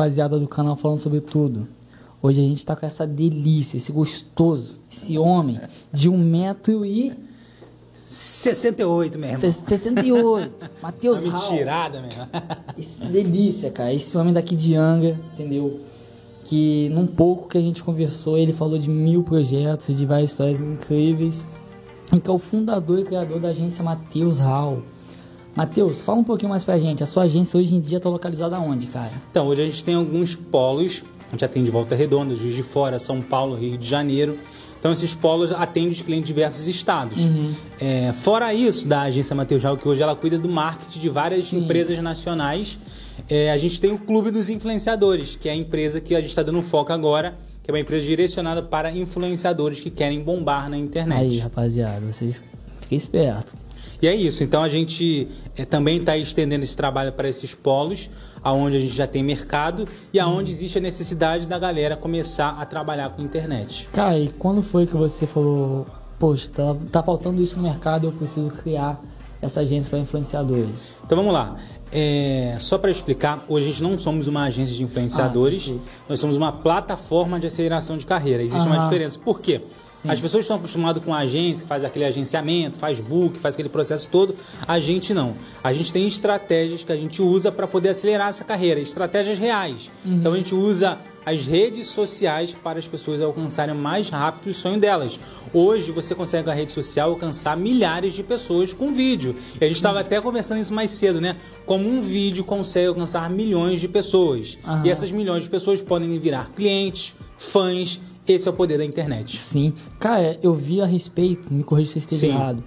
Rapaziada do canal falando sobre tudo. Hoje a gente tá com essa delícia, esse gostoso, esse homem de um metro e 68 mesmo. 68. Matheus Raul. mentirada mesmo. Esse- delícia, cara. Esse homem daqui de Anga, entendeu? Que num pouco que a gente conversou, ele falou de mil projetos, de várias histórias incríveis. E que é o fundador e criador da agência Matheus Raul. Matheus, fala um pouquinho mais pra gente. A sua agência hoje em dia tá localizada onde, cara? Então, hoje a gente tem alguns polos. A gente atende Volta Redonda, Juiz de Fora, São Paulo, Rio de Janeiro. Então, esses polos atendem os clientes de diversos estados. É, fora isso, da agência Mateus Raul, que hoje ela cuida do marketing de várias Sim. empresas nacionais, é, a gente tem o Clube dos Influenciadores, que é a empresa que a gente está dando foco agora, que é uma empresa direcionada para influenciadores que querem bombar na internet. Aí, rapaziada, vocês fiquem espertos. E é isso. Então a gente eh, também está estendendo esse trabalho para esses polos, aonde a gente já tem mercado e aonde existe a necessidade da galera começar a trabalhar com internet. Cara, e quando foi que você falou, poxa, tá, tá faltando isso no mercado, eu preciso criar essa agência para influenciadores? Então vamos lá. É, só para explicar, hoje a gente não somos uma agência de influenciadores, Ah, nós somos uma plataforma de aceleração de carreira. Existe uma Aham. diferença. Por quê? Sim. As pessoas estão acostumadas com a agência, que faz aquele agenciamento, faz book, faz aquele processo todo. A gente não. A gente tem estratégias que a gente usa para poder acelerar essa carreira, estratégias reais. Uhum. Então a gente usa as redes sociais para as pessoas alcançarem mais rápido o sonho delas. Hoje você consegue com a rede social alcançar milhares de pessoas com vídeo. E a gente estava até conversando isso mais cedo, né? Como um vídeo consegue alcançar milhões de pessoas. Aham. E essas milhões de pessoas podem virar clientes, fãs. Esse é o poder da internet. Sim. Cara, eu vi a respeito, me corrija se eu Sim. errado,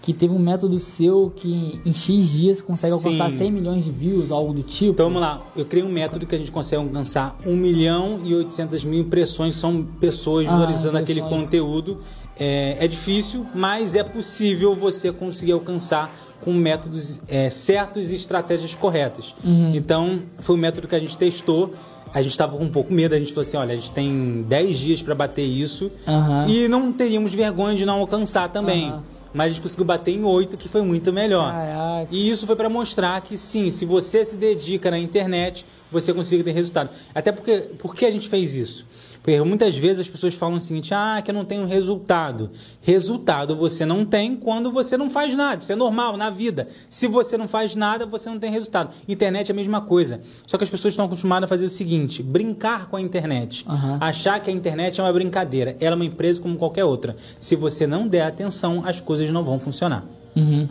que teve um método seu que em X dias consegue alcançar Sim. 100 milhões de views, algo do tipo. Então vamos lá, eu criei um método que a gente consegue alcançar 1 milhão e 800 mil impressões, são pessoas Ah, visualizando aquele impressões. conteúdo. É, é difícil, mas é possível você conseguir alcançar com métodos é, certos e estratégias corretas. Uhum. Então foi um método que a gente testou. A gente estava com um pouco medo, a gente falou assim, olha, a gente tem 10 dias para bater isso Aham. e não teríamos vergonha de não alcançar também. Aham. Mas a gente conseguiu bater em 8, que foi muito melhor. Caraca. E isso foi para mostrar que sim, se você se dedica na internet, você consegue ter resultado. Até porque, por que a gente fez isso? Porque muitas vezes as pessoas falam o seguinte: ah, que eu não tenho resultado. Resultado você não tem quando você não faz nada. Isso é normal na vida. Se você não faz nada, você não tem resultado. Internet é a mesma coisa. Só que as pessoas estão acostumadas a fazer o seguinte: brincar com a internet. Aham. Achar que a internet é uma brincadeira. Ela é uma empresa como qualquer outra. Se você não der atenção, as coisas não vão funcionar. Uhum.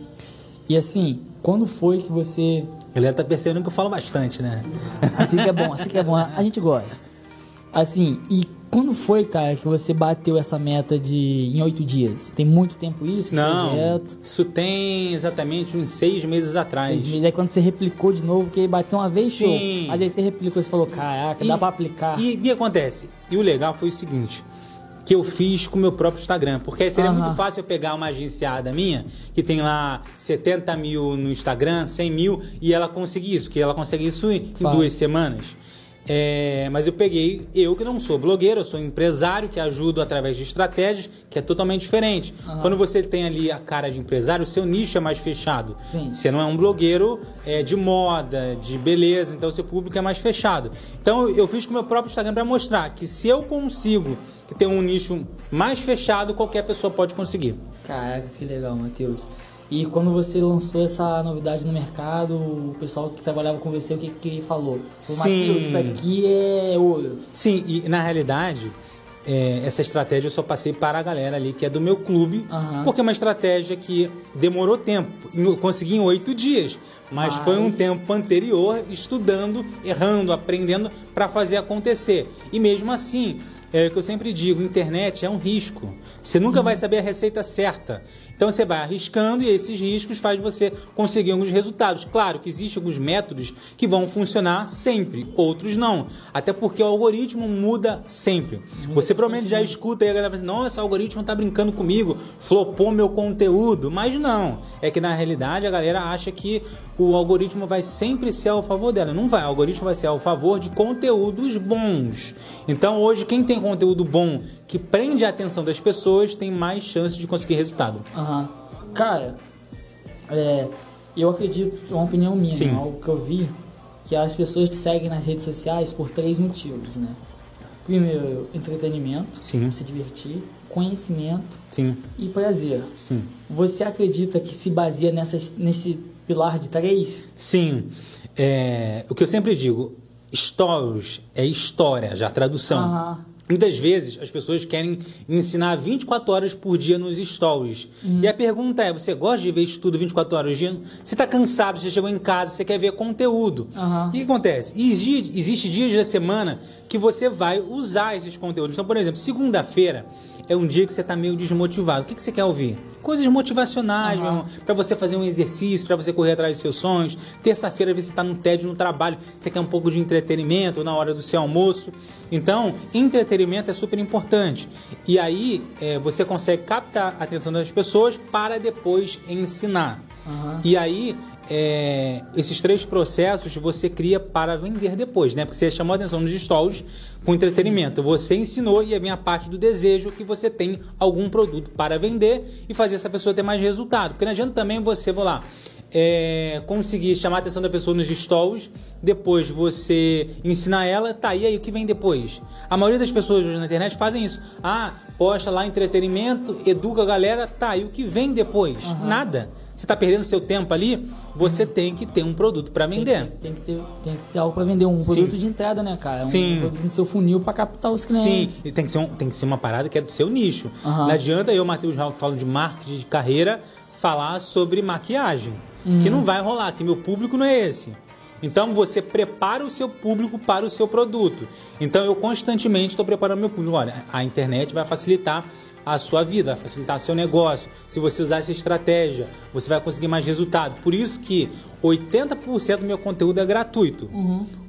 E assim, quando foi que você. A galera tá percebendo que eu falo bastante, né? Assim que é bom, assim que é bom, a gente gosta. Assim, e quando foi, cara, que você bateu essa meta de em oito dias? Tem muito tempo isso, Não, projeto? isso tem exatamente uns seis meses atrás. Seis meses. Aí quando você replicou de novo, porque bateu uma vez, show. Sim. Mas aí você replicou e falou, caraca, dá pra aplicar. E o que acontece? E o legal foi o seguinte, que eu fiz com o meu próprio Instagram. Porque seria muito fácil eu pegar uma agenciada minha, que tem lá 70 mil no Instagram, 100 mil, e ela conseguir isso, porque ela consegue isso em, Fácil. duas semanas. É, mas eu peguei, eu que não sou blogueiro, eu sou empresário que ajudo através de estratégias, que é totalmente diferente. Quando você tem ali a cara de empresário, o seu nicho é mais fechado. Sim. Você não é um blogueiro é, de moda, de beleza, então o seu público é mais fechado. Então eu fiz com o meu próprio Instagram para mostrar que se eu consigo ter um nicho mais fechado, qualquer pessoa pode conseguir. Caraca, que legal, Matheus. E quando você lançou essa novidade no mercado, o pessoal que trabalhava com você, o que que falou? Falou, isso aqui é ouro. Sim, e na realidade, é, essa estratégia eu só passei para a galera ali que é do meu clube, porque é uma estratégia que demorou tempo. Eu consegui em oito dias, mas, Mas- foi um tempo anterior estudando, errando, aprendendo para fazer acontecer. E mesmo assim, é o que eu sempre digo, internet é um risco. Você nunca vai saber a receita certa. Então você vai arriscando e esses riscos faz você conseguir alguns resultados. Claro que existem alguns métodos que vão funcionar sempre, outros não. Até porque o algoritmo muda sempre. Você provavelmente já escuta aí a galera falando assim, nossa, o algoritmo tá brincando comigo, flopou meu conteúdo. Mas não. É que na realidade a galera acha que o algoritmo vai sempre ser ao favor dela. Não vai. O algoritmo vai ser ao favor de conteúdos bons. Então hoje quem tem conteúdo bom que prende a atenção das pessoas tem mais chance de conseguir resultado. Aham. Cara, é, eu acredito, é uma opinião minha, Sim. algo que eu vi, que as pessoas te seguem nas redes sociais por três motivos, né? Primeiro, entretenimento, Sim. se divertir, conhecimento Sim, e prazer. sim. Você acredita que se baseia nessas, nesse pilar de três? Sim. É, o que eu sempre digo, stories é história, já tradução. Aham. Muitas vezes as pessoas querem ensinar 24 horas por dia nos stories. E a pergunta é: você gosta de ver isso tudo 24 horas por dia? Você está cansado, você chegou em casa, você quer ver conteúdo. Aham. O que, que acontece? Existe, existe dias da semana que você vai usar esses conteúdos. Então, por exemplo, segunda-feira é um dia que você está meio desmotivado. O que, que você quer ouvir? Coisas motivacionais, meu irmão, para você fazer um exercício, para você correr atrás dos seus sonhos. Terça-feira, você está num tédio no trabalho, você quer um pouco de entretenimento na hora do seu almoço. Então, entretenimento é super importante. E aí, é, você consegue captar a atenção das pessoas para depois ensinar. Aham. E aí, é, esses três processos você cria para vender depois, né? Porque você chamou a atenção nos stories com entretenimento. Você ensinou e aí vem a parte do desejo que você tem algum produto para vender e fazer essa pessoa ter mais resultado. Porque não adianta também você, vou lá, é, conseguir chamar a atenção da pessoa nos stories, depois você ensinar ela, tá, e aí o que vem depois? A maioria das pessoas hoje na internet fazem isso. Ah, posta lá entretenimento, educa a galera, tá, e o que vem depois? Nada. Você está perdendo seu tempo ali, você tem que ter um produto para Tem, vender. que- tem que ter, tem que ter algo para vender, um Sim. produto de entrada, né, cara? Um Sim. produto no seu funil para captar os Sim, clientes. e tem que, ser um- tem que ser uma parada que é do seu nicho. Aham. Não adianta eu, Matheus Raul, que falo de marketing de carreira, falar sobre maquiagem. Que não vai rolar, que meu público não é esse. Então você prepara o seu público para o seu produto. Então eu constantemente estou preparando meu público. Olha, a internet vai facilitar a sua vida, vai facilitar o seu negócio. Se você usar essa estratégia, você vai conseguir mais resultado. Por isso que 80% do meu conteúdo é gratuito.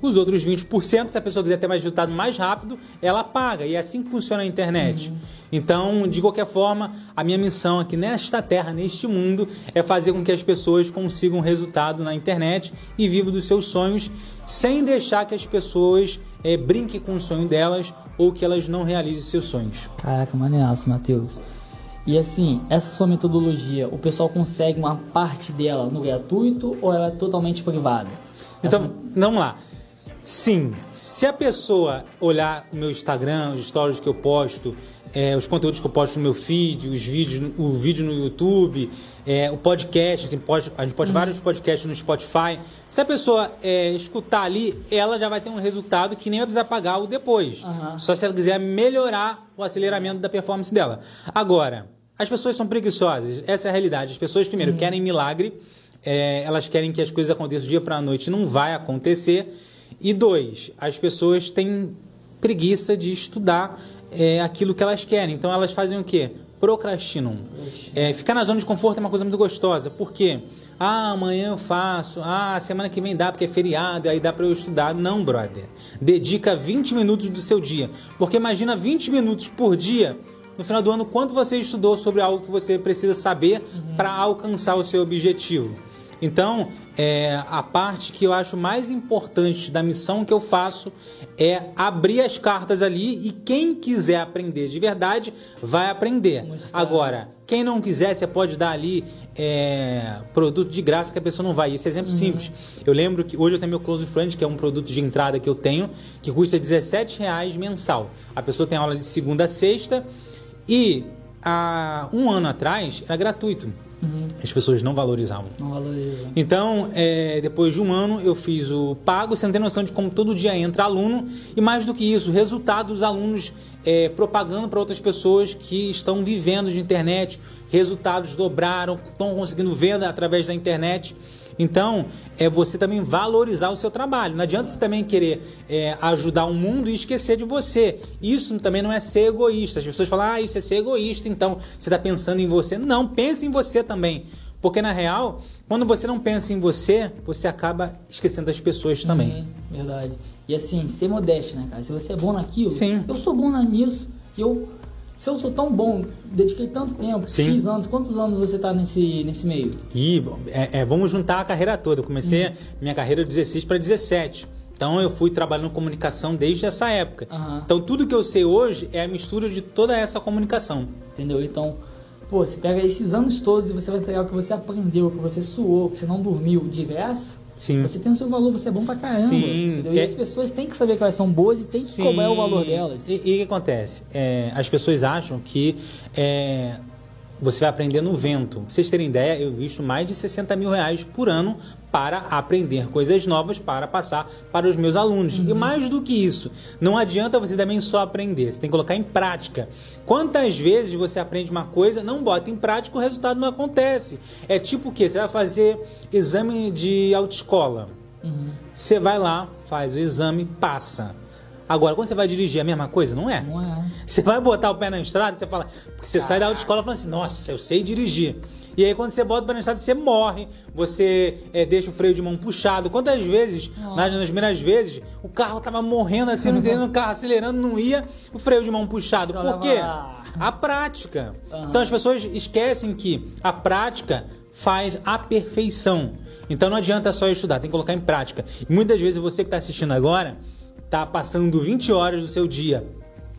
Os outros 20%, se a pessoa quiser ter mais resultado mais rápido, ela paga. E é assim que funciona a internet. Então, de qualquer forma, a minha missão aqui nesta terra, neste mundo, é fazer com que as pessoas consigam resultado na internet e vivam dos seus sonhos, sem deixar que as pessoas eh, brinquem com o sonho delas ou que elas não realizem seus sonhos. Caraca, maneiraço, Matheus. E assim, essa sua metodologia, o pessoal consegue uma parte dela no gratuito ou ela é totalmente privada? Então, vamos lá. Sim, se a pessoa olhar o meu Instagram, os stories que eu posto, é, os conteúdos que eu posto no meu feed, os vídeos, o vídeo no YouTube, é, o podcast, a gente pode, a gente pode vários podcasts no Spotify. Se a pessoa é, escutar ali, ela já vai ter um resultado que nem vai precisar pagar o depois. Aham. Só se ela quiser melhorar o aceleramento da performance dela. Agora, as pessoas são preguiçosas, essa é a realidade. As pessoas, primeiro, querem milagre, é, elas querem que as coisas aconteçam do dia para a noite, não vai acontecer. E dois, as pessoas têm preguiça de estudar é, aquilo que elas querem. Então elas fazem o quê? Procrastinam. É, ficar na zona de conforto é uma coisa muito gostosa. Por quê? Ah, amanhã eu faço. Ah, semana que vem dá porque é feriado, aí dá para eu estudar. Não, brother. Dedica 20 minutos do seu dia. Porque imagina 20 minutos por dia no final do ano quanto você estudou sobre algo que você precisa saber para alcançar o seu objetivo. Então, é, a parte que eu acho mais importante da missão que eu faço é abrir as cartas ali e quem quiser aprender de verdade vai aprender. Mostrar. Agora, quem não quiser, você pode dar ali é, produto de graça que a pessoa não vai. Esse exemplo simples. Eu lembro que hoje eu tenho meu Close Friend, que é um produto de entrada que eu tenho, que custa 17 reais mensal. A pessoa tem aula de segunda a sexta e há um ano atrás era gratuito. As pessoas não valorizavam. Não valoriza. Então, é, depois de um ano, eu fiz o pago. Você não tem noção de como todo dia entra aluno. E mais do que isso, o resultado dos alunos é, propagando para outras pessoas que estão vivendo de internet. Resultados dobraram, estão conseguindo venda através da internet. Então, é você também valorizar o seu trabalho. Não adianta você também querer é, ajudar o mundo e esquecer de você. Isso também não é ser egoísta. As pessoas falam, ah, isso é ser egoísta, então você está pensando em você. Não, pense em você também. Porque na real, quando você não pensa em você, você acaba esquecendo das pessoas também. Uhum, verdade. E assim, ser modesto, né, cara? Se você é bom naquilo, Sim. eu sou bom nisso. E eu, se eu sou tão bom, dediquei tanto tempo, Sim. X anos, quantos anos você tá nesse, nesse meio? E é, é, vamos juntar a carreira toda. Eu comecei minha carreira de 16 para 17. Então eu fui trabalhando comunicação desde essa época. Aham. Então tudo que eu sei hoje é a mistura de toda essa comunicação. Entendeu? Então, pô, você pega esses anos todos e você vai entregar o que você aprendeu, o que você suou, o que você não dormiu graça. Sim. Você tem o seu valor, você é bom pra caramba. Sim. E É- as pessoas têm que saber que elas são boas e têm que Sim. cobrar o valor delas. E e o que acontece? É, as pessoas acham que é, você vai aprender no vento. Pra vocês terem ideia, eu visto mais de 60 mil reais por ano para aprender coisas novas para passar para os meus alunos. E mais do que isso, não adianta você também só aprender, você tem que colocar em prática. Quantas vezes você aprende uma coisa, não bota em prática, o resultado não acontece. É tipo o quê? Você vai fazer exame de autoescola. Você vai lá, faz o exame, passa. Agora, quando você vai dirigir, é a mesma coisa? Não é? Não é? Você vai botar o pé na estrada, você fala. Porque você sai da autoescola falando assim, nossa, eu sei dirigir. E aí, quando você bota o pé na estrada, você morre, você eh, deixa o freio de mão puxado. Quantas vezes, nas, nas primeiras vezes, o carro tava morrendo assim, não entendendo, o carro acelerando, não ia, o freio de mão puxado. Só Por quê? lá. A prática. Então as pessoas esquecem que a prática faz a perfeição. Então não adianta só estudar, tem que colocar em prática. E muitas vezes você que está assistindo agora está passando 20 horas do seu dia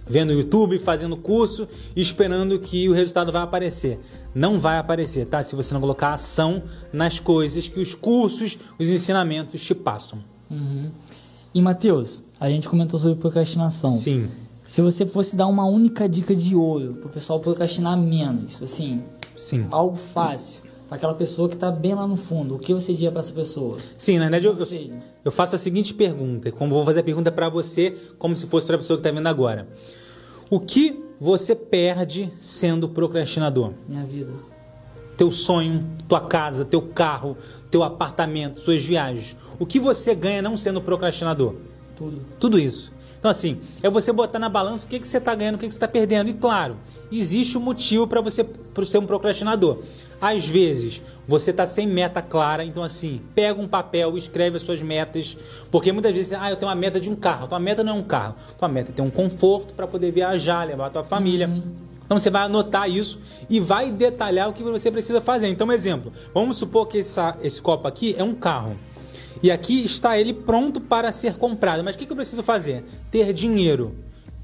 vendo YouTube, fazendo curso e esperando que o resultado vai aparecer. Não vai aparecer, tá? Se você não colocar ação nas coisas que os cursos, os ensinamentos te passam. Uhum. E Matheus, a gente comentou sobre procrastinação. Sim. Se você fosse dar uma única dica de ouro pro pessoal procrastinar menos, assim, Sim. algo fácil, para aquela pessoa que tá bem lá no fundo, o que você diria para essa pessoa? Sim, na verdade eu, eu, faço a seguinte pergunta, como vou fazer a pergunta para você, como se fosse para a pessoa que está vendo agora. O que você perde sendo procrastinador? Minha vida. Teu sonho, tua casa, teu carro, teu apartamento, suas viagens. O que você ganha não sendo procrastinador? Tudo. Tudo isso. Então, assim, é você botar na balança o que, que você está ganhando, o que, que você está perdendo. E, claro, existe um motivo para você ser um procrastinador. Às vezes, você está sem meta clara, então, assim, pega um papel, escreve as suas metas. Porque muitas vezes, ah, eu tenho uma meta de um carro. Tua meta não é um carro. Tua meta é ter um conforto para poder viajar, levar a tua família. Então você vai anotar isso e vai detalhar o que você precisa fazer. Então, um exemplo, vamos supor que essa- esse copo aqui é um carro. E aqui está ele pronto para ser comprado. Mas o que, que eu preciso fazer? Ter dinheiro.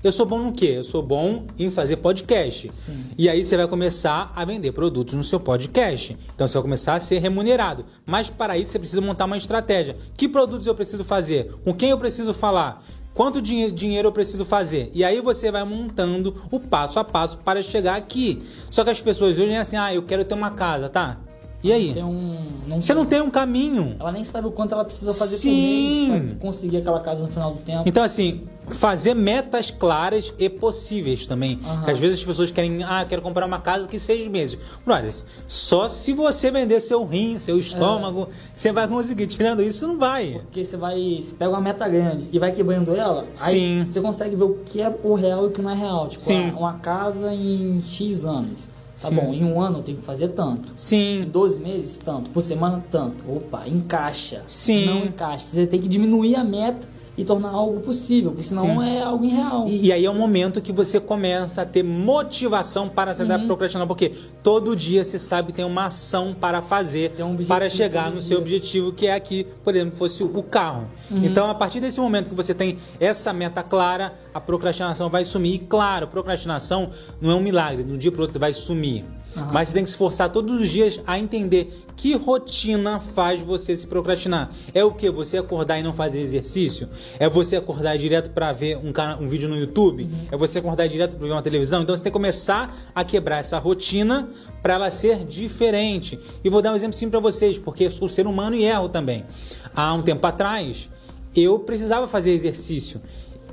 Eu sou bom no quê? Eu sou bom em fazer podcast. Sim. E aí você vai começar a vender produtos no seu podcast. Então você vai começar a ser remunerado. Mas para isso você precisa montar uma estratégia. Que produtos eu preciso fazer? Com quem eu preciso falar? Quanto dinhe- dinheiro eu preciso fazer? E aí você vai montando o passo a passo para chegar aqui. Só que as pessoas hoje é assim, ah, eu quero ter uma casa, tá? E aí? Tem um. Não Você não tem um caminho. Ela nem sabe o quanto ela precisa fazer Sim. por mês pra conseguir aquela casa no final do tempo. Então, assim, fazer metas claras e possíveis também. Porque às vezes as pessoas querem, ah, quero comprar uma casa que seis meses. Brother, só se você vender seu rim, seu estômago, você vai conseguir. Tirando isso, não vai. Porque você vai. Você pega uma meta grande e vai quebrando ela, Sim. aí você consegue ver o que é o real e o que não é real. Tipo, Sim. Uma, uma casa em X anos. Tá Sim. bom, em um ano eu tenho que fazer tanto. Em Sim, 12 meses, tanto. Por semana, tanto. Opa, encaixa. Sim. Não encaixa. Você tem que diminuir a meta e tornar algo possível, porque senão Sim. é algo irreal. E, e aí é o momento que você começa a ter motivação para da Uhum. procrastinação, porque todo dia você sabe que tem uma ação para fazer, um para chegar no seu objetivo, que é aqui, por exemplo, fosse o carro. Uhum. Então, a partir desse momento que você tem essa meta clara, a procrastinação vai sumir. E claro, procrastinação não é um milagre, de um dia para o outro vai sumir. Mas você tem que se esforçar todos os dias a entender que rotina faz você se procrastinar. É o que? Você acordar e não fazer exercício? É você acordar direto para ver um, um vídeo no YouTube? É você acordar direto para ver uma televisão? Então você tem que começar a quebrar essa rotina para ela ser diferente. E vou dar um exemplo simples para vocês, porque eu sou ser humano e erro também. Há um tempo atrás, eu precisava fazer exercício.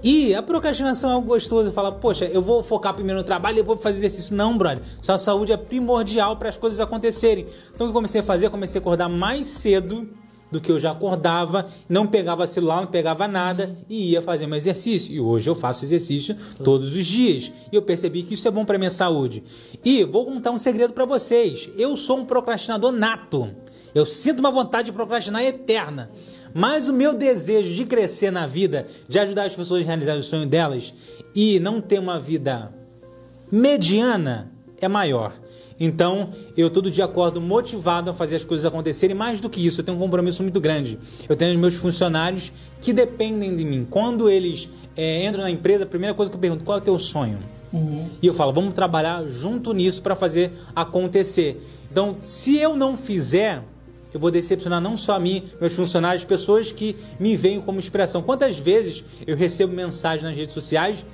E a procrastinação é algo gostoso. Fala, poxa, eu vou focar primeiro no trabalho e depois vou fazer exercício. Não, brother. Sua saúde é primordial para as coisas acontecerem. Então, o que eu comecei a fazer? Eu comecei a acordar mais cedo do que eu já acordava. Não pegava celular, não pegava nada e ia fazer meu exercício. E hoje eu faço exercício todos os dias. E eu percebi que isso é bom para minha saúde. E vou contar um segredo para vocês. Eu sou um procrastinador nato. Eu sinto uma vontade de procrastinar eterna. Mas o meu desejo de crescer na vida, de ajudar as pessoas a realizar o sonho delas e não ter uma vida mediana é maior. Então, eu todo dia acordo motivado a fazer as coisas acontecerem. Mais do que isso, eu tenho um compromisso muito grande. Eu tenho os meus funcionários que dependem de mim. Quando eles eh, entram na empresa, a primeira coisa que eu pergunto, qual é o teu sonho? Uhum. E eu falo, vamos trabalhar junto nisso para fazer acontecer. Então, se eu não fizer, eu vou decepcionar não só a mim, meus funcionários, pessoas que me veem como inspiração. Quantas vezes eu recebo mensagem nas redes sociais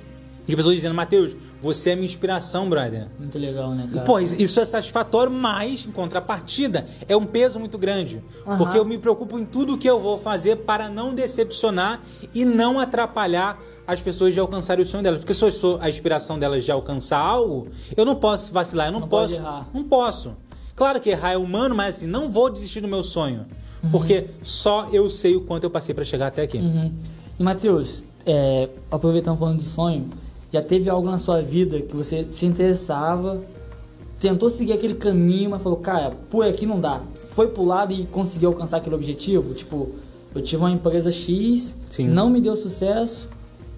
de pessoas dizendo, Matheus, você é minha inspiração, brother. Muito legal, né, cara? Pô, isso é satisfatório, mas, em contrapartida, é um peso muito grande. Aham. Porque eu me preocupo em tudo que eu vou fazer para não decepcionar e não atrapalhar as pessoas de alcançarem o sonho delas. Porque se eu sou a inspiração delas de alcançar algo, eu não posso vacilar, eu não, Não posso. Não posso. Claro que errar é humano, mas assim, não vou desistir do meu sonho. Porque só eu sei o quanto eu passei para chegar até aqui. Uhum. E Matheus, é, aproveitando falando de sonho, já teve algo na sua vida que você se interessava, tentou seguir aquele caminho, mas falou, cara, por aqui não dá. Foi pro lado e conseguiu alcançar aquele objetivo? Tipo, eu tive uma empresa X, Sim. não me deu sucesso,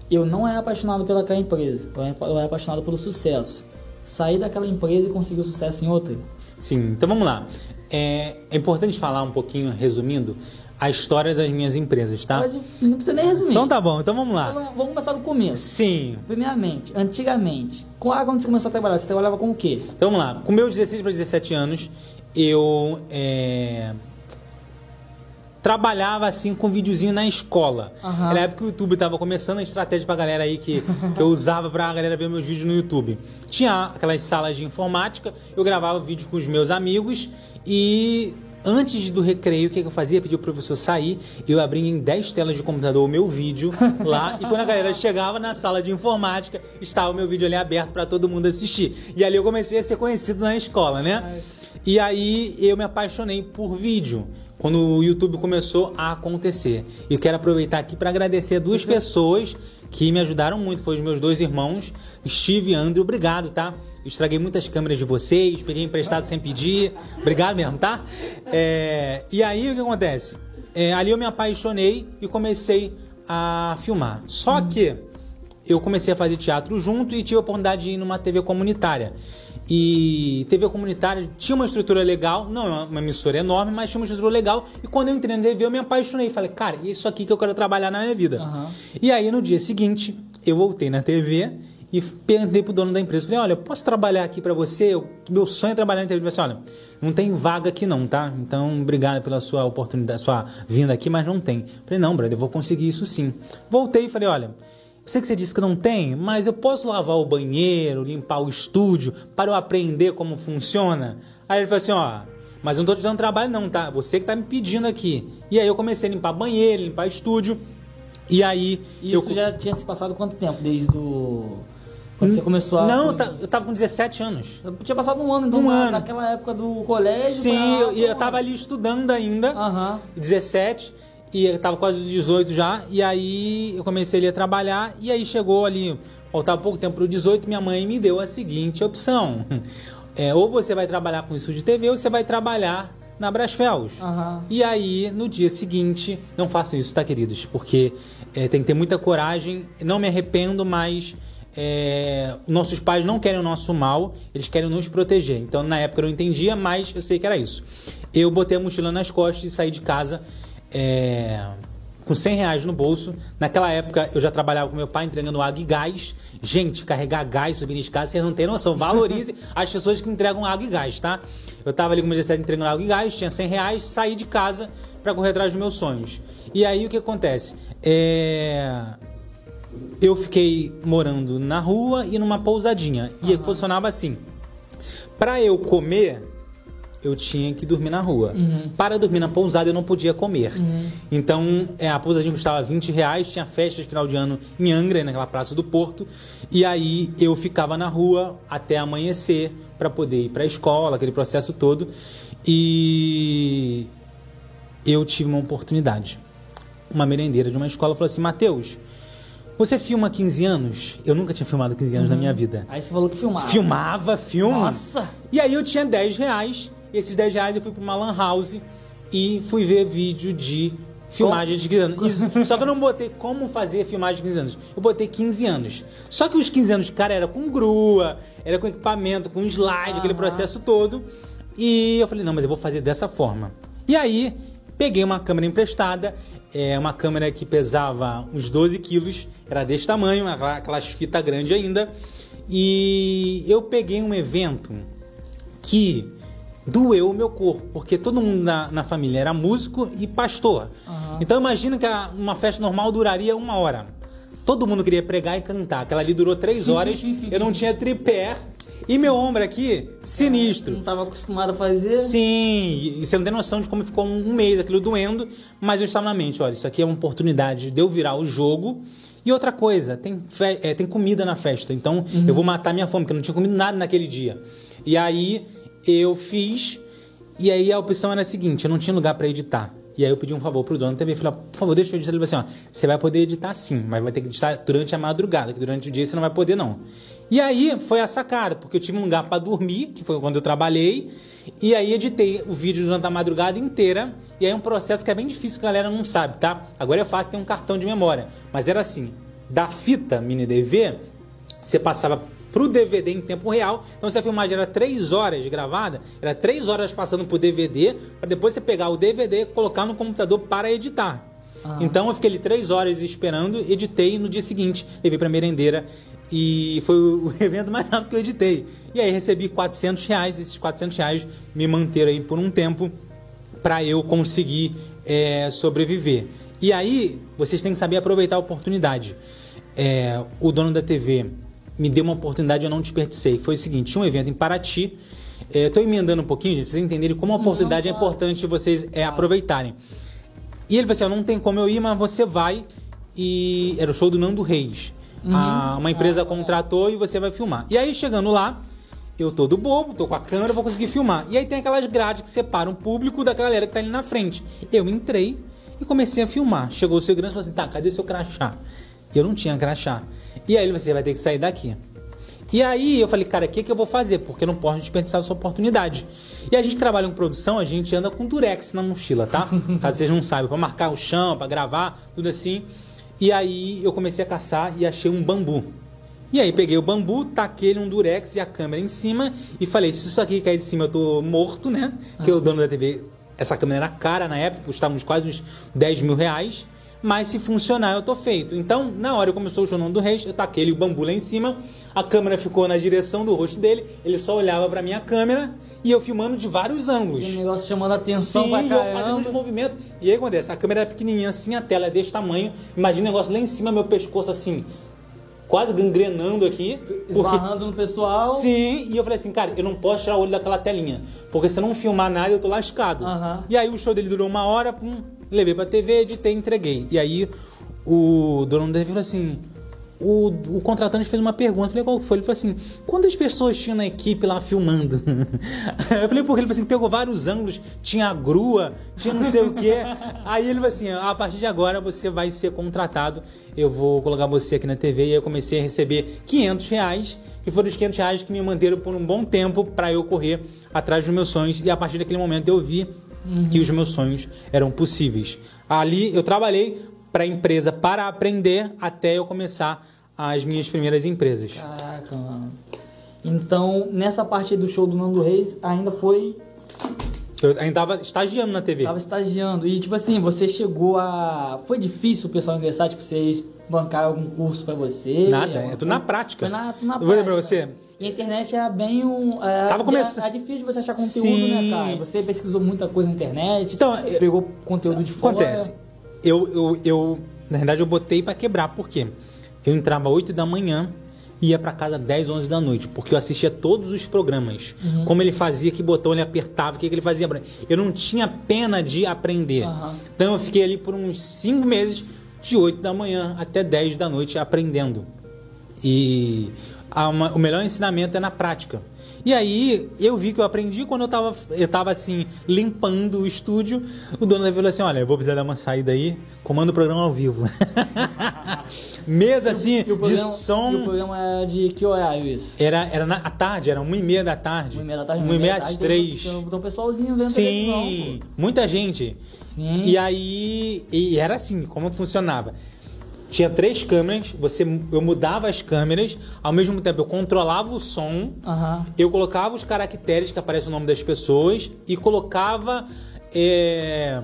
eu não era apaixonado pelaquela empresa, eu eu era apaixonado pelo sucesso. Saí daquela empresa e consegui o sucesso em outra. Sim, então vamos lá. É, é importante falar um pouquinho, resumindo, a história das minhas empresas, tá? Pode- não precisa nem resumir. Então tá bom, então vamos lá. Então, vamos começar do começo. Sim, Primeiramente, antigamente, qual- quando você começou a trabalhar, você trabalhava com o quê? então vamos lá. Com meus 16 para 17 anos, eu é, trabalhava assim com videozinho na escola. Aham. Era a época que o YouTube tava começando a estratégia pra galera aí que, que eu usava pra galera ver meus vídeos no YouTube. Tinha aquelas salas de informática, eu gravava vídeo com os meus amigos e antes do recreio, o que, eu fazia? Pedia o professor sair, eu abria em 10 telas de computador o meu vídeo lá e quando a galera chegava na sala de informática, estava o meu vídeo ali aberto pra todo mundo assistir. E ali eu comecei a ser conhecido na escola, né? E aí eu me apaixonei por vídeo quando o YouTube começou a acontecer. E quero aproveitar aqui para agradecer duas pessoas que me ajudaram muito. Foram os meus dois irmãos, Steve e Andrew. Obrigado, tá? Estraguei muitas câmeras de vocês, peguei emprestado sem pedir. Obrigado mesmo, tá? É, e aí o que acontece? É, ali eu me apaixonei e comecei a filmar. Só que eu comecei a fazer teatro junto e tive a oportunidade de ir numa TV comunitária. E TV comunitária tinha uma estrutura legal, não é uma- emissora enorme, mas tinha uma estrutura legal. E quando eu entrei na TV, eu me apaixonei. Falei, cara, é isso aqui que eu quero trabalhar na minha vida. Aham. E aí, no dia seguinte, eu voltei na TV e perguntei pro dono da empresa. Falei, olha, eu posso trabalhar aqui pra você? Eu- meu sonho é trabalhar na TV. Ele falou assim, olha, não tem vaga aqui não, tá? Então, obrigado pela sua oportunidade, sua vinda aqui, mas não tem. Falei, não, brother, eu vou conseguir isso sim. Voltei e falei, olha... Eu sei que você disse que não tem, mas eu posso lavar o banheiro, limpar o estúdio para eu aprender como funciona? Aí ele falou assim, ó, mas eu não tô te dando trabalho não, tá? Você que tá me pedindo aqui. E aí eu comecei a limpar banheiro, limpar estúdio. E aí Isso eu já tinha se passado quanto tempo? Desde do... Quando você começou a... Não, eu ta- eu tava com 17 anos. Tinha passado um ano, então, Um ano. naquela época do colégio. Sim, pra- eu- e eu, tava ali estudando ainda. Aham. 17 e eu tava quase dos 18 já, e aí eu comecei ali a trabalhar, e aí chegou ali, faltava pouco tempo pro 18, minha mãe me deu a seguinte opção. É, ou você vai trabalhar com isso de TV, ou você vai trabalhar na Brasfels. Aham. E aí, no dia seguinte, não façam isso, tá, queridos? Porque é, tem que ter muita coragem, não me arrependo, mas é, nossos pais não querem o nosso mal, eles querem nos proteger. Então, na época eu não entendia, mas eu sei que era isso. Eu botei a mochila nas costas e saí de casa é, com 100 reais no bolso. Naquela época eu já trabalhava com meu pai entregando água e gás. Gente, carregar gás, subir escada, vocês não têm noção. Valorize as pessoas que entregam água e gás, tá? Eu tava ali com meus 17 entregando água e gás, tinha 100 reais, saí de casa para correr atrás dos meus sonhos. E aí o que acontece? É eu fiquei morando na rua e numa pousadinha. E funcionava assim. Para eu comer, eu tinha que dormir na rua. Para dormir na pousada, eu não podia comer. Então, é, a pousadinha custava 20 reais, tinha festa de final de ano em Angra, naquela praça do Porto. E aí eu ficava na rua até amanhecer para poder ir para a escola, aquele processo todo. E eu tive uma oportunidade. Uma merendeira de uma escola falou assim: Matheus, você filma há 15 anos? Eu nunca tinha filmado 15 anos na minha vida. Aí você falou que filmava. Filmava, filme. Nossa! E aí eu tinha 10 reais. E esses 10 reais eu fui pra uma lan house e fui ver vídeo de filmagem de 15 anos. Isso. Só que eu não botei como fazer filmagem de 15 anos. Eu botei 15 anos. Só que os 15 anos, cara, era com grua, era com equipamento, com slide, aquele Aham. processo todo. E eu falei, não, mas eu vou fazer dessa forma. E aí, peguei uma câmera emprestada, é, uma câmera que pesava uns 12 quilos, era desse tamanho, aquela- aquelas fitas grandes ainda. E eu peguei um evento que doeu o meu corpo, porque todo mundo na, na família era músico e pastor. Aham. Então imagina que a- uma festa normal duraria uma hora. Todo mundo queria pregar e cantar. Aquela ali durou três horas, eu não tinha tripé. E meu ombro aqui, sinistro. Não estava acostumado a fazer. Sim, e você não tem noção de como ficou um mês aquilo doendo, mas eu estava na mente, olha, isso aqui é uma oportunidade de eu virar o jogo. E outra coisa, tem, é, tem comida na festa, então eu vou matar minha fome, porque eu não tinha comido nada naquele dia. E aí eu fiz, e aí a opção era a seguinte, eu não tinha lugar para editar. E aí eu pedi um favor pro dono da TV, falei, por favor, deixa eu editar. Ele falou assim, ó, você vai poder editar sim, mas vai ter que editar durante a madrugada, que durante o dia você não vai poder não. E aí foi a sacada, porque eu tive um lugar para dormir, que foi quando eu trabalhei, e aí editei o vídeo durante a madrugada inteira, e aí é um processo que é bem difícil que a galera não sabe, tá? Agora é fácil ter um cartão de memória, mas era assim, da fita mini DV, você passava pro DVD em tempo real. Então se a filmagem era 3 horas gravada, era 3 horas passando pro DVD, para depois você pegar o DVD e colocar no computador para editar. Ah. Então eu fiquei ali 3 horas esperando, editei e no dia seguinte levei pra merendeira e foi o o evento mais rápido que eu editei. E aí recebi 400 reais, esses 400 reais me manteram aí por um tempo para eu conseguir é, sobreviver. E aí, vocês têm que saber aproveitar a oportunidade. É, o dono da TV me deu uma oportunidade eu não desperdicei. Foi o seguinte: tinha um evento em Paraty. Estou emendando um pouquinho, gente, pra vocês entenderem como a oportunidade é claro. importante vocês é, aproveitarem. E ele falou assim: ó, não tem como eu ir, mas você vai. E era o show do Nando Reis. A- uma empresa contratou e você vai filmar. E aí, chegando lá, eu todo bobo, tô com a câmera, vou conseguir filmar. E aí tem aquelas grades que separam o público da galera que tá ali na frente. Eu entrei e comecei a filmar. Chegou o segurança e falou assim: tá, cadê seu crachá? Eu não tinha crachá. E aí ele falou: você vai ter que sair daqui. E aí eu falei, cara, o que, que eu vou fazer? Porque eu não posso desperdiçar essa oportunidade. E a gente que trabalha com produção, a gente anda com durex na mochila, tá? Caso vocês não saibam, pra marcar o chão, pra gravar, tudo assim. E aí eu comecei a caçar e achei um bambu. E aí peguei o bambu, taquei ele um durex e a câmera em cima e falei, se isso aqui cair de cima eu tô morto, né? Porque o dono da TV, essa câmera era cara na época, custava uns quase uns 10 mil reais. Mas se funcionar, eu tô feito. Então, na hora que começou o Jornal do Reis, eu taquei o bambu lá em cima, a câmera ficou na direção do rosto dele, ele só olhava pra minha câmera e eu filmando de vários ângulos. Aquele negócio chamando a atenção Sim, pra eu fazendo os movimentos. E aí acontece, a câmera era pequenininha assim, a tela é desse tamanho. Imagina o negócio lá em cima, meu pescoço assim, quase gangrenando aqui. Porque Esbarrando no pessoal. Sim, e eu falei assim, cara, eu não posso tirar o olho daquela telinha. Porque se eu não filmar nada, eu tô lascado. E aí o show dele durou uma hora, pum, levei pra TV, editei, entreguei. E aí o dono da TV falou assim. O, o contratante fez uma pergunta, eu falei, qual foi? Ele falou assim, quantas pessoas tinha na equipe lá filmando? eu falei, porque ele falou assim, pegou vários ângulos, tinha a grua, tinha não sei o quê. Aí ele falou assim, a partir de agora você vai ser contratado, eu vou colocar você aqui na TV. E eu comecei a receber 500 reais, que foram os 500 reais que me manteram por um bom tempo para eu correr atrás dos meus sonhos. E a partir daquele momento eu vi que os meus sonhos eram possíveis. Ali eu trabalhei para a empresa para aprender até eu começar as minhas primeiras empresas. Caraca, mano. Então, nessa parte do show do Nando Reis, ainda foi. Eu ainda estava estagiando na TV. Tava estagiando. E, tipo assim, você chegou a. Foi difícil o pessoal ingressar? Tipo, vocês bancaram algum curso pra você? Nada, é tudo na prática. Foi na, tudo na Eu vou dizer pra você. E a internet é bem um. É, Tava começando. é, é difícil de você achar conteúdo, Sim. né, cara? Você pesquisou muita coisa na internet. Então, eu- pegou conteúdo de fora. Acontece. Eu, eu, eu, na verdade, eu botei para quebrar, por quê? Eu entrava 8 da manhã e ia para casa 10, 11 da noite, porque eu assistia todos os programas. Uhum. Como ele fazia, que botão ele apertava, o que, que ele fazia. Eu não tinha pena de aprender. Aham. Então eu fiquei ali por uns 5 meses, de 8 da manhã até 10 da noite, aprendendo. E uma- o melhor ensinamento é na prática. E aí eu vi que eu aprendi quando eu tava, eu tava assim, limpando o estúdio. O dono da falou assim: olha, eu vou precisar dar uma saída aí, comando o programa ao vivo. Mesa assim, E de programa, som. E o programa é de que horário isso? Era, era na à tarde, era uma e meia da tarde. Uma e meia da tarde? Uma e meia da às três. Tem um pessoalzinho vendo Sim, muita gente. Sim. E aí, e era assim, como funcionava? Tinha três câmeras, você, eu mudava as câmeras, ao mesmo tempo eu controlava o som, Aham. eu colocava os caracteres que aparece o nome das pessoas e colocava é,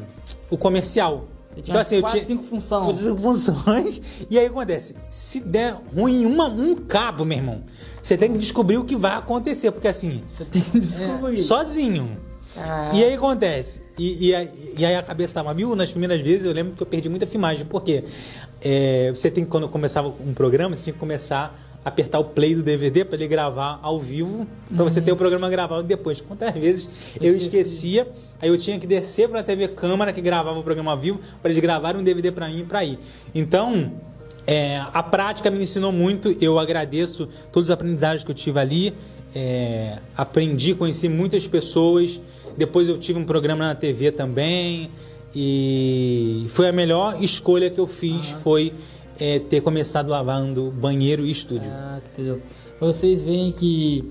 o comercial. Você tinha quatro, cinco funções. Cinco funções. E aí acontece, se der ruim uma, um cabo, meu irmão, você tem que descobrir o que vai acontecer, porque assim, Você tem que descobrir. sozinho. Caraca. E aí acontece. E, e, aí- e aí a cabeça tava mil nas primeiras vezes. Eu lembro que eu perdi muita filmagem. Porque é, você tem que, quando eu começava um programa, você tinha que começar a apertar o play do DVD para ele gravar ao vivo, para você ter o programa gravado depois. Quantas vezes eu Esqueci. esquecia, aí eu tinha que descer para a TV Câmara que gravava o programa ao vivo para eles gravarem um DVD para mim e para ir. Então, é, a prática me ensinou muito. Eu agradeço todos os aprendizados que eu tive ali. É, aprendi, conheci muitas pessoas. Depois eu tive um programa na TV também. E foi a melhor escolha que eu fiz. Foi é, ter começado lavando banheiro e estúdio. Caraca, entendeu? Pra vocês verem que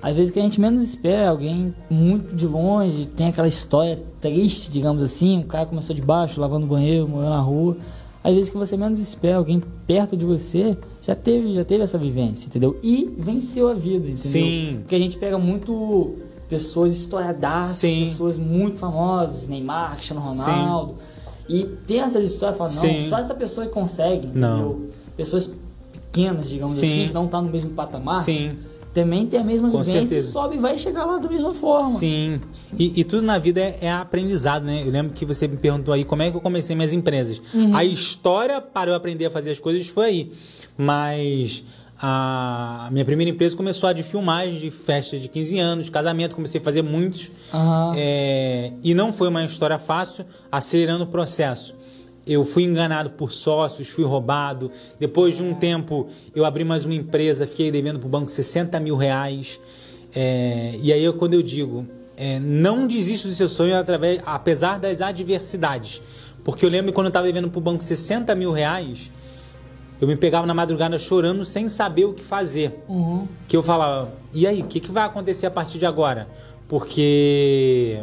às vezes que a gente menos espera, alguém muito de longe, tem aquela história triste, digamos assim, o cara começou de baixo, lavando banheiro, morando na rua. Às vezes que você menos espera, alguém perto de você já teve, já teve essa vivência, entendeu? E venceu a vida, entendeu? Sim. Porque a gente pega muito pessoas historiadaças, Sim. pessoas muito famosas, Neymar, Cristiano Ronaldo. E tem essas histórias, fala, não, Sim. só essa pessoa que consegue, entendeu? Não. Pessoas pequenas, digamos Sim. assim, que não tá no mesmo patamar, Sim. também tem a mesma Com vivência certeza. e sobe e vai chegar lá da mesma forma. Sim. E, e tudo na vida é, é aprendizado, né? Eu lembro que você me perguntou aí como é que eu comecei minhas empresas. A história para eu aprender a fazer as coisas foi aí. Mas a minha primeira empresa começou a de filmagem de festas de 15 anos, casamento, comecei a fazer muitos. Aham. É, e não foi uma história fácil, acelerando o processo. Eu fui enganado por sócios, fui roubado. Depois de um tempo, eu abri mais uma empresa, fiquei devendo para o banco 60 mil reais. É, e aí, eu- quando eu digo, é, não desista do seu sonho através, apesar das adversidades. Porque eu lembro que quando eu estava devendo para o banco 60 mil reais, eu me pegava na madrugada chorando sem saber o que fazer Uhum. que eu falava, e aí, o que, que vai acontecer a partir de agora? Porque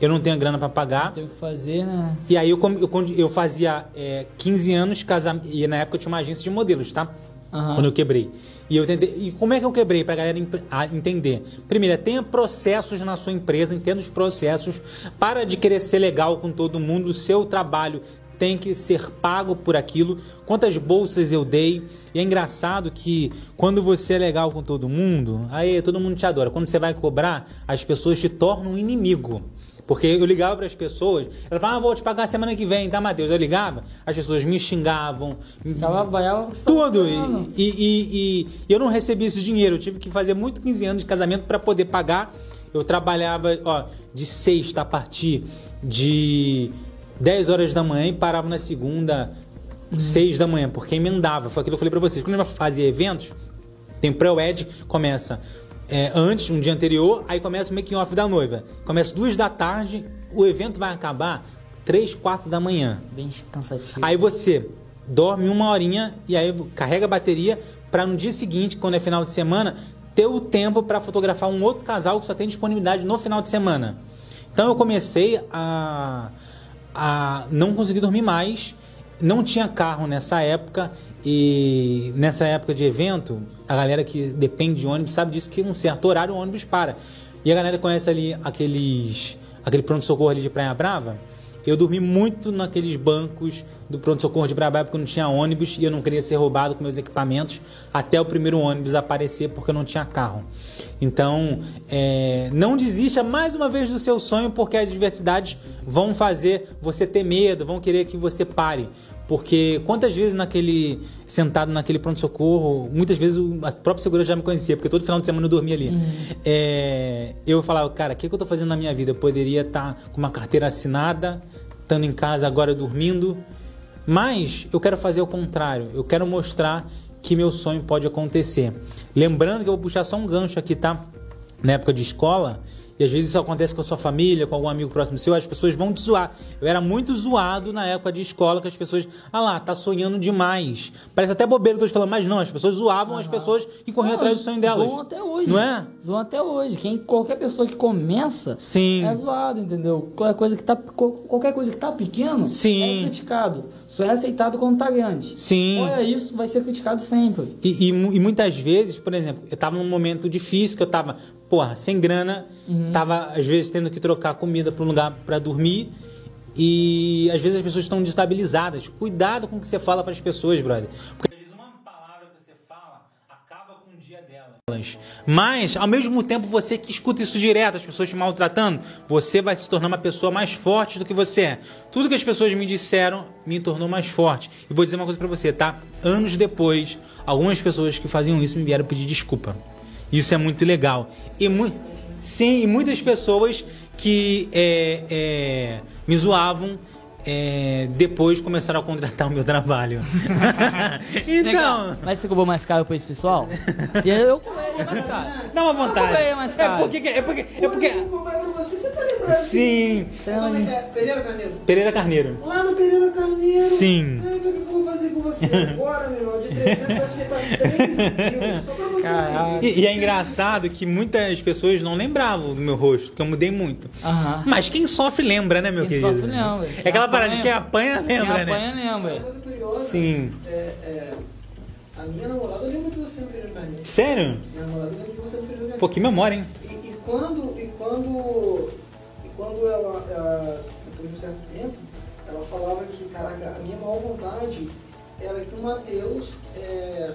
eu não tenho grana para pagar. Tem o que fazer, né? E aí eu, eu, eu fazia é, 15 anos, casa, e na época eu tinha uma agência de modelos, tá? Aham. Quando eu quebrei. E eu tentei, e como é que eu quebrei galera empre- a entender? Primeiro, é, tenha processos na sua empresa, entenda os processos. Para de querer ser legal com todo mundo, o seu trabalho tem que ser pago por aquilo. Quantas bolsas eu dei? E é engraçado que quando você é legal com todo mundo, aí todo mundo te adora. Quando você vai cobrar, as pessoas te tornam um inimigo. Porque eu ligava para as pessoas, elas falavam, ah, vou te pagar semana que vem, tá, Matheus? Eu ligava, as pessoas me xingavam, me- vaiava você tava tudo. E, e- e- e eu não recebi esse dinheiro. Eu tive que fazer muito 15 anos de casamento para poder pagar. Eu trabalhava ó, de sexta a partir de 10 horas da manhã e parava na segunda, 6 da manhã, porque emendava. Foi aquilo que eu falei para vocês. Quando a gente fazia eventos, tem pré-wed, começa é, antes, um dia anterior, aí começa o making-off da noiva. Começa duas da tarde, o evento vai acabar 3, 4 da manhã. Bem cansativo. Aí você dorme uma horinha e aí carrega a bateria para no dia seguinte, quando é final de semana, ter o tempo para fotografar um outro casal que só tem disponibilidade no final de semana. Então eu comecei a, a não conseguir dormir mais. Não tinha carro nessa época e nessa época de evento, a galera que depende de ônibus sabe disso que um certo horário o ônibus para. E a galera conhece ali aqueles aquele pronto-socorro ali de Praia Brava. Eu dormi muito naqueles bancos do pronto-socorro de Brabá porque não tinha ônibus e eu não queria ser roubado com meus equipamentos até o primeiro ônibus aparecer porque eu não tinha carro. Então, é, não desista mais uma vez do seu sonho porque as adversidades vão fazer você ter medo, vão querer que você pare. Porque quantas vezes naquele sentado naquele pronto-socorro, muitas vezes a própria segurança já me conhecia, porque todo final de semana eu dormia ali. É, eu falava, cara, o que, que eu tô fazendo na minha vida? Eu poderia estar com uma carteira assinada, estando em casa agora dormindo, mas eu quero fazer o contrário. Eu quero mostrar que meu sonho pode acontecer. Lembrando que eu vou puxar só um gancho aqui, tá? Na época de escola, e às vezes isso acontece com a sua família, com algum amigo próximo seu, as pessoas vão te zoar. Eu era muito zoado na época de escola, que as pessoas, ah lá, tá sonhando demais. Parece até bobeira que eu tô te falando, mas não, as pessoas zoavam as pessoas que corriam Não, atrás do sonho delas. Zoam até hoje. Não é? Zoam até hoje. Quem, qualquer pessoa que começa Sim. é zoado, entendeu? Qualquer coisa que tá, qual- qualquer coisa que tá pequeno Sim. é criticado. Só é aceitado quando tá grande. Sim. Olha isso, vai ser criticado sempre. E, e e muitas vezes, por exemplo, eu tava num momento difícil, que eu tava, porra, sem grana, tava às vezes tendo que trocar comida para um lugar para dormir. E às vezes as pessoas estão destabilizadas. Cuidado com o que você fala para as pessoas, brother. Porque às vezes uma palavra que você fala acaba com o dia. Mas, ao mesmo tempo, você que escuta isso direto, as pessoas te maltratando, você vai se tornar uma pessoa mais forte do que você é. Tudo que as pessoas me disseram me tornou mais forte. E vou dizer uma coisa pra você, tá? Anos depois, algumas pessoas que faziam isso me vieram pedir desculpa. Isso é muito legal. E mu sim, e muitas pessoas que é, é, me zoavam é, depois começaram a contratar o meu trabalho. então. Mas você cobrou mais caro pra esse pessoal? Eu cobrei mais caro. Dá uma vontade. Eu cobrei mais caro. É porque. É porque, é porque... Você, você tá lembrando? Sim. Como é que é? Pereira Carneiro? Pereira Carneiro. Lá no Pereira Carneiro. Sim. Sabe o que eu vou fazer com você agora, meu irmão? De 300 vai subir pra 3 mil. Só pra você. Caraca. E, e é engraçado que muitas pessoas não lembravam do meu rosto, porque eu mudei muito. Aham. Mas quem sofre lembra, né, meu Quem querido? sofre lembra. É aquela Quem parada de quem apanha- apanha lembra, Quem né? apanha lembra. Uma coisa curiosa. Sim. É, é, a minha namorada lembra de você no Carneiro. Sério? Minha namorada lembra de você no Carneiro. Pô, que memória, hein? E, e quando, e quando, e quando ela, ela, depois de um certo tempo, ela falava que, caraca, a minha maior vontade era que o Matheus é,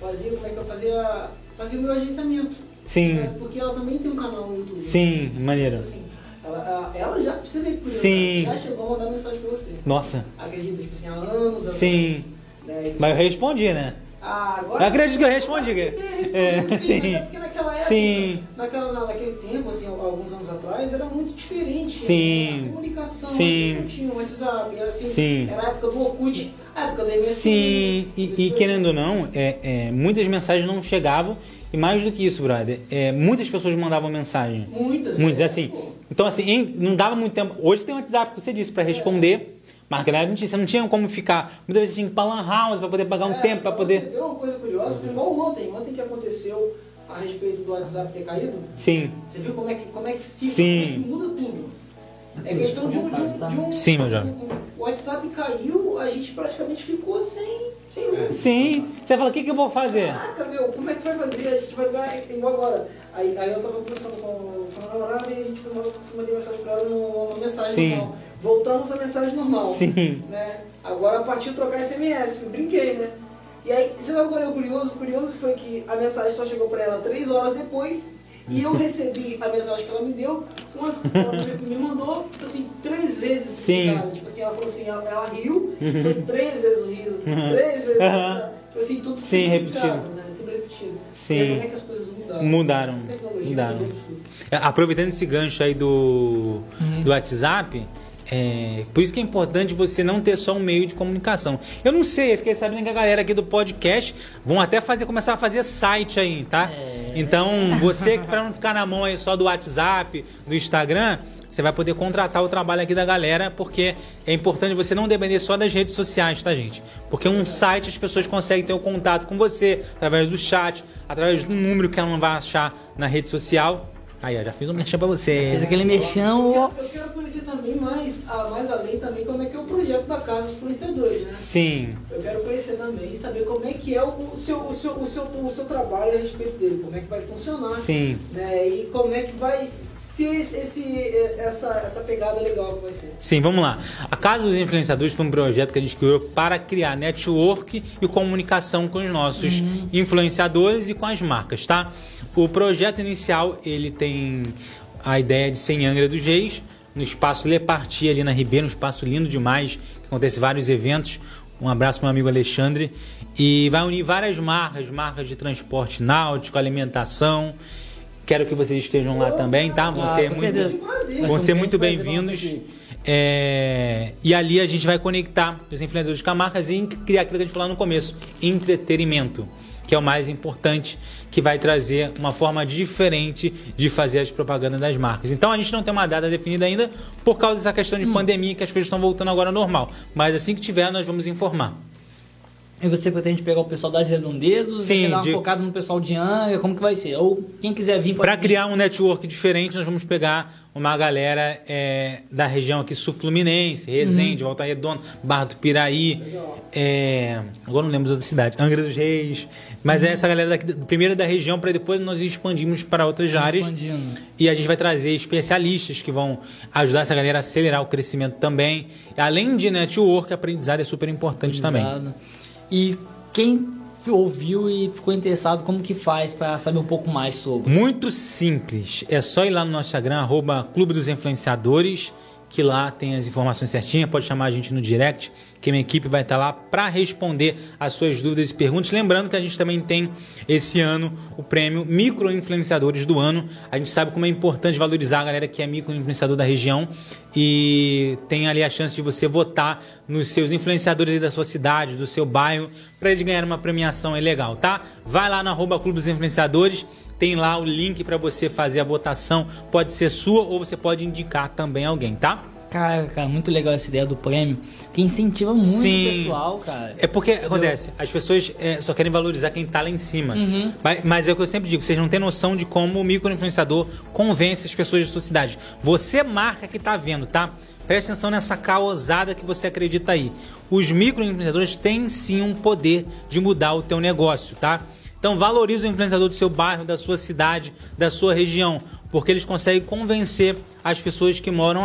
fazia, como é que eu fazia, fazia o meu agenciamento. Sim. né? Porque ela também tem um canal no YouTube. Sim, maneiro. Assim, ela, ela já, você ver, por Sim. já chegou a mandar mensagem pra você. Nossa. Acredita, tipo assim, há anos. anos, Sim. Né? Mas eu respondi, né? Ah, agora Eu acredito que eu respondi. Que respondi, É, sim, sim. mas é porque naquela época, Sim. Naquela, na- naquele tempo, assim, alguns anos atrás, era muito diferente. Sim. A comunicação, Sim. não tinha o WhatsApp, era assim, Sim. era a época do Orkut, a época da MSN. Sim, e, e querendo ou não, é, é, muitas mensagens não chegavam. E mais do que isso, brother, é, muitas pessoas mandavam mensagem. Muitas. Muitas, é, assim. pô. Então, assim, em- não dava muito tempo. Hoje tem WhatsApp, que você disse, pra responder. Mas naquela época não tinha- você não tinha como ficar. Muitas vezes você tinha que ir pra Lan House pra poder pagar um É, tempo, pra Você poder. ver uma coisa curiosa, foi igual ontem, ontem que aconteceu a respeito do WhatsApp ter caído. Sim. Você viu como é que, como é que fica, Sim. como é que muda tudo. É questão de um, de um, de um- Sim, meu jovem. O WhatsApp caiu, a gente praticamente ficou sem, sem luz. Sim. Você fala, o que, que eu vou fazer? Caraca, meu, como é que vai fazer? A gente vai dar igual agora. Aí, aí eu tava conversando com, com a namorada e a gente foi, foi mandei mensagem pra ela numa mensagem Sim. normal. Voltamos à mensagem normal. Sim. Né? Agora partiu trocar SMS, eu brinquei, né? E aí, você sabe qual é o curioso? O curioso foi que a mensagem só chegou pra ela três horas depois e eu recebi a mensagem que ela me deu, umas, ela me mandou, tipo assim, três vezes. Sim. cara. Tipo assim, ela falou assim, ela, ela riu, foi três vezes o riso, três vezes Aham. essa, tipo assim, tudo Sim, repetido. Né? Tudo repetido. Sim. Como é que as coisas mudaram? Mudaram. A Mudaram. É, Aproveitando esse gancho aí do, do WhatsApp, é, por isso que é importante você não ter só um meio de comunicação. Eu não sei, eu fiquei sabendo que a galera aqui do podcast vão até fazer, começar a fazer site aí, tá? É. Então, você que para não ficar na mão aí só do WhatsApp, do Instagram, você vai poder contratar o trabalho aqui da galera, porque é importante você não depender só das redes sociais, tá, gente? Porque um site as pessoas conseguem ter o contato com você através do chat, através do número que ela não vai achar na rede social. Aí, ó, já fiz um merchan pra você. Fez aquele mexão, Eu eu quero conhecer também mais, a- mais além também como é que é o projeto da Casa dos Influenciadores, né? Sim. Eu quero conhecer também e saber como é que é o, seu, o, seu, o, seu, o seu trabalho a respeito dele, como é que vai funcionar. Sim. Né? E como é que vai ser esse, esse- essa, essa pegada legal que vai ser. Sim, vamos lá. A Casa dos Influenciadores foi um projeto que a gente criou para criar network e comunicação com os nossos influenciadores e com as marcas, tá? O projeto inicial, ele tem a ideia de ser em Angra dos Reis, no espaço Le Parti, ali na Ribeira, um espaço lindo demais, que acontece vários eventos. Um abraço para meu amigo Alexandre. E vai unir várias marcas, marcas de transporte náutico, alimentação. Quero que vocês estejam lá também, tá? Vão Ah, ser muito, vão ser muito bem-vindos. É, e ali a gente vai conectar os influenciadores com a marcas e criar aquilo que a gente falou no começo, entretenimento, que é o mais importante, que vai trazer uma forma diferente de fazer as propagandas das marcas. Então a gente não tem uma data definida ainda por causa dessa questão Hum. de pandemia que as coisas estão voltando agora ao normal. Mas assim que tiver, nós vamos informar. E você pretende pegar o pessoal das redondezas? Sim, quer dar uma de- focada no pessoal de Angra? Como que vai ser? Ou quem quiser vir Para criar um network diferente, nós vamos pegar uma galera é, da região aqui sul-fluminense, Resende, Volta Redonda, Barra do Piraí, é, agora não lembro outra cidade, Angra dos Reis. Mas é essa galera daqui, primeiro da região, para depois nós expandimos para outras áreas. Expandindo. E a gente vai trazer especialistas que vão ajudar essa galera a acelerar o crescimento também. Além de network, aprendizado é super importante também. E quem ouviu e ficou interessado como que faz para saber um pouco mais sobre? Muito simples. É só ir lá no nosso Instagram, arroba Clube dos Influenciadores, que lá tem as informações certinhas. Pode chamar a gente no direct, que minha equipe vai estar lá para responder as suas dúvidas e perguntas. Lembrando que a gente também tem esse ano o prêmio Micro Influenciadores do Ano. A gente sabe como é importante valorizar a galera que é micro influenciador da região e tem ali a chance de você votar nos seus influenciadores da sua cidade, do seu bairro, para eles ganharem uma premiação é legal, tá? Vai lá no arroba Clube dos Influenciadores tem lá o link para você fazer a votação. Pode ser sua ou você pode indicar também alguém, tá? Cara, cara, muito legal essa ideia do prêmio, que incentiva muito Sim. o pessoal, cara. É porque acontece, as pessoas é, só querem valorizar quem tá lá em cima. Uhum. Mas, mas é o que eu sempre digo, vocês não têm noção de como o microinfluenciador convence as pessoas de sua cidade. Você marca que tá vendo, tá? Presta atenção nessa caosada que você acredita aí. Os microinfluenciadores têm sim um poder de mudar o teu negócio, tá? Então valorize o influenciador do seu bairro, da sua cidade, da sua região, porque eles conseguem convencer as pessoas que moram aí.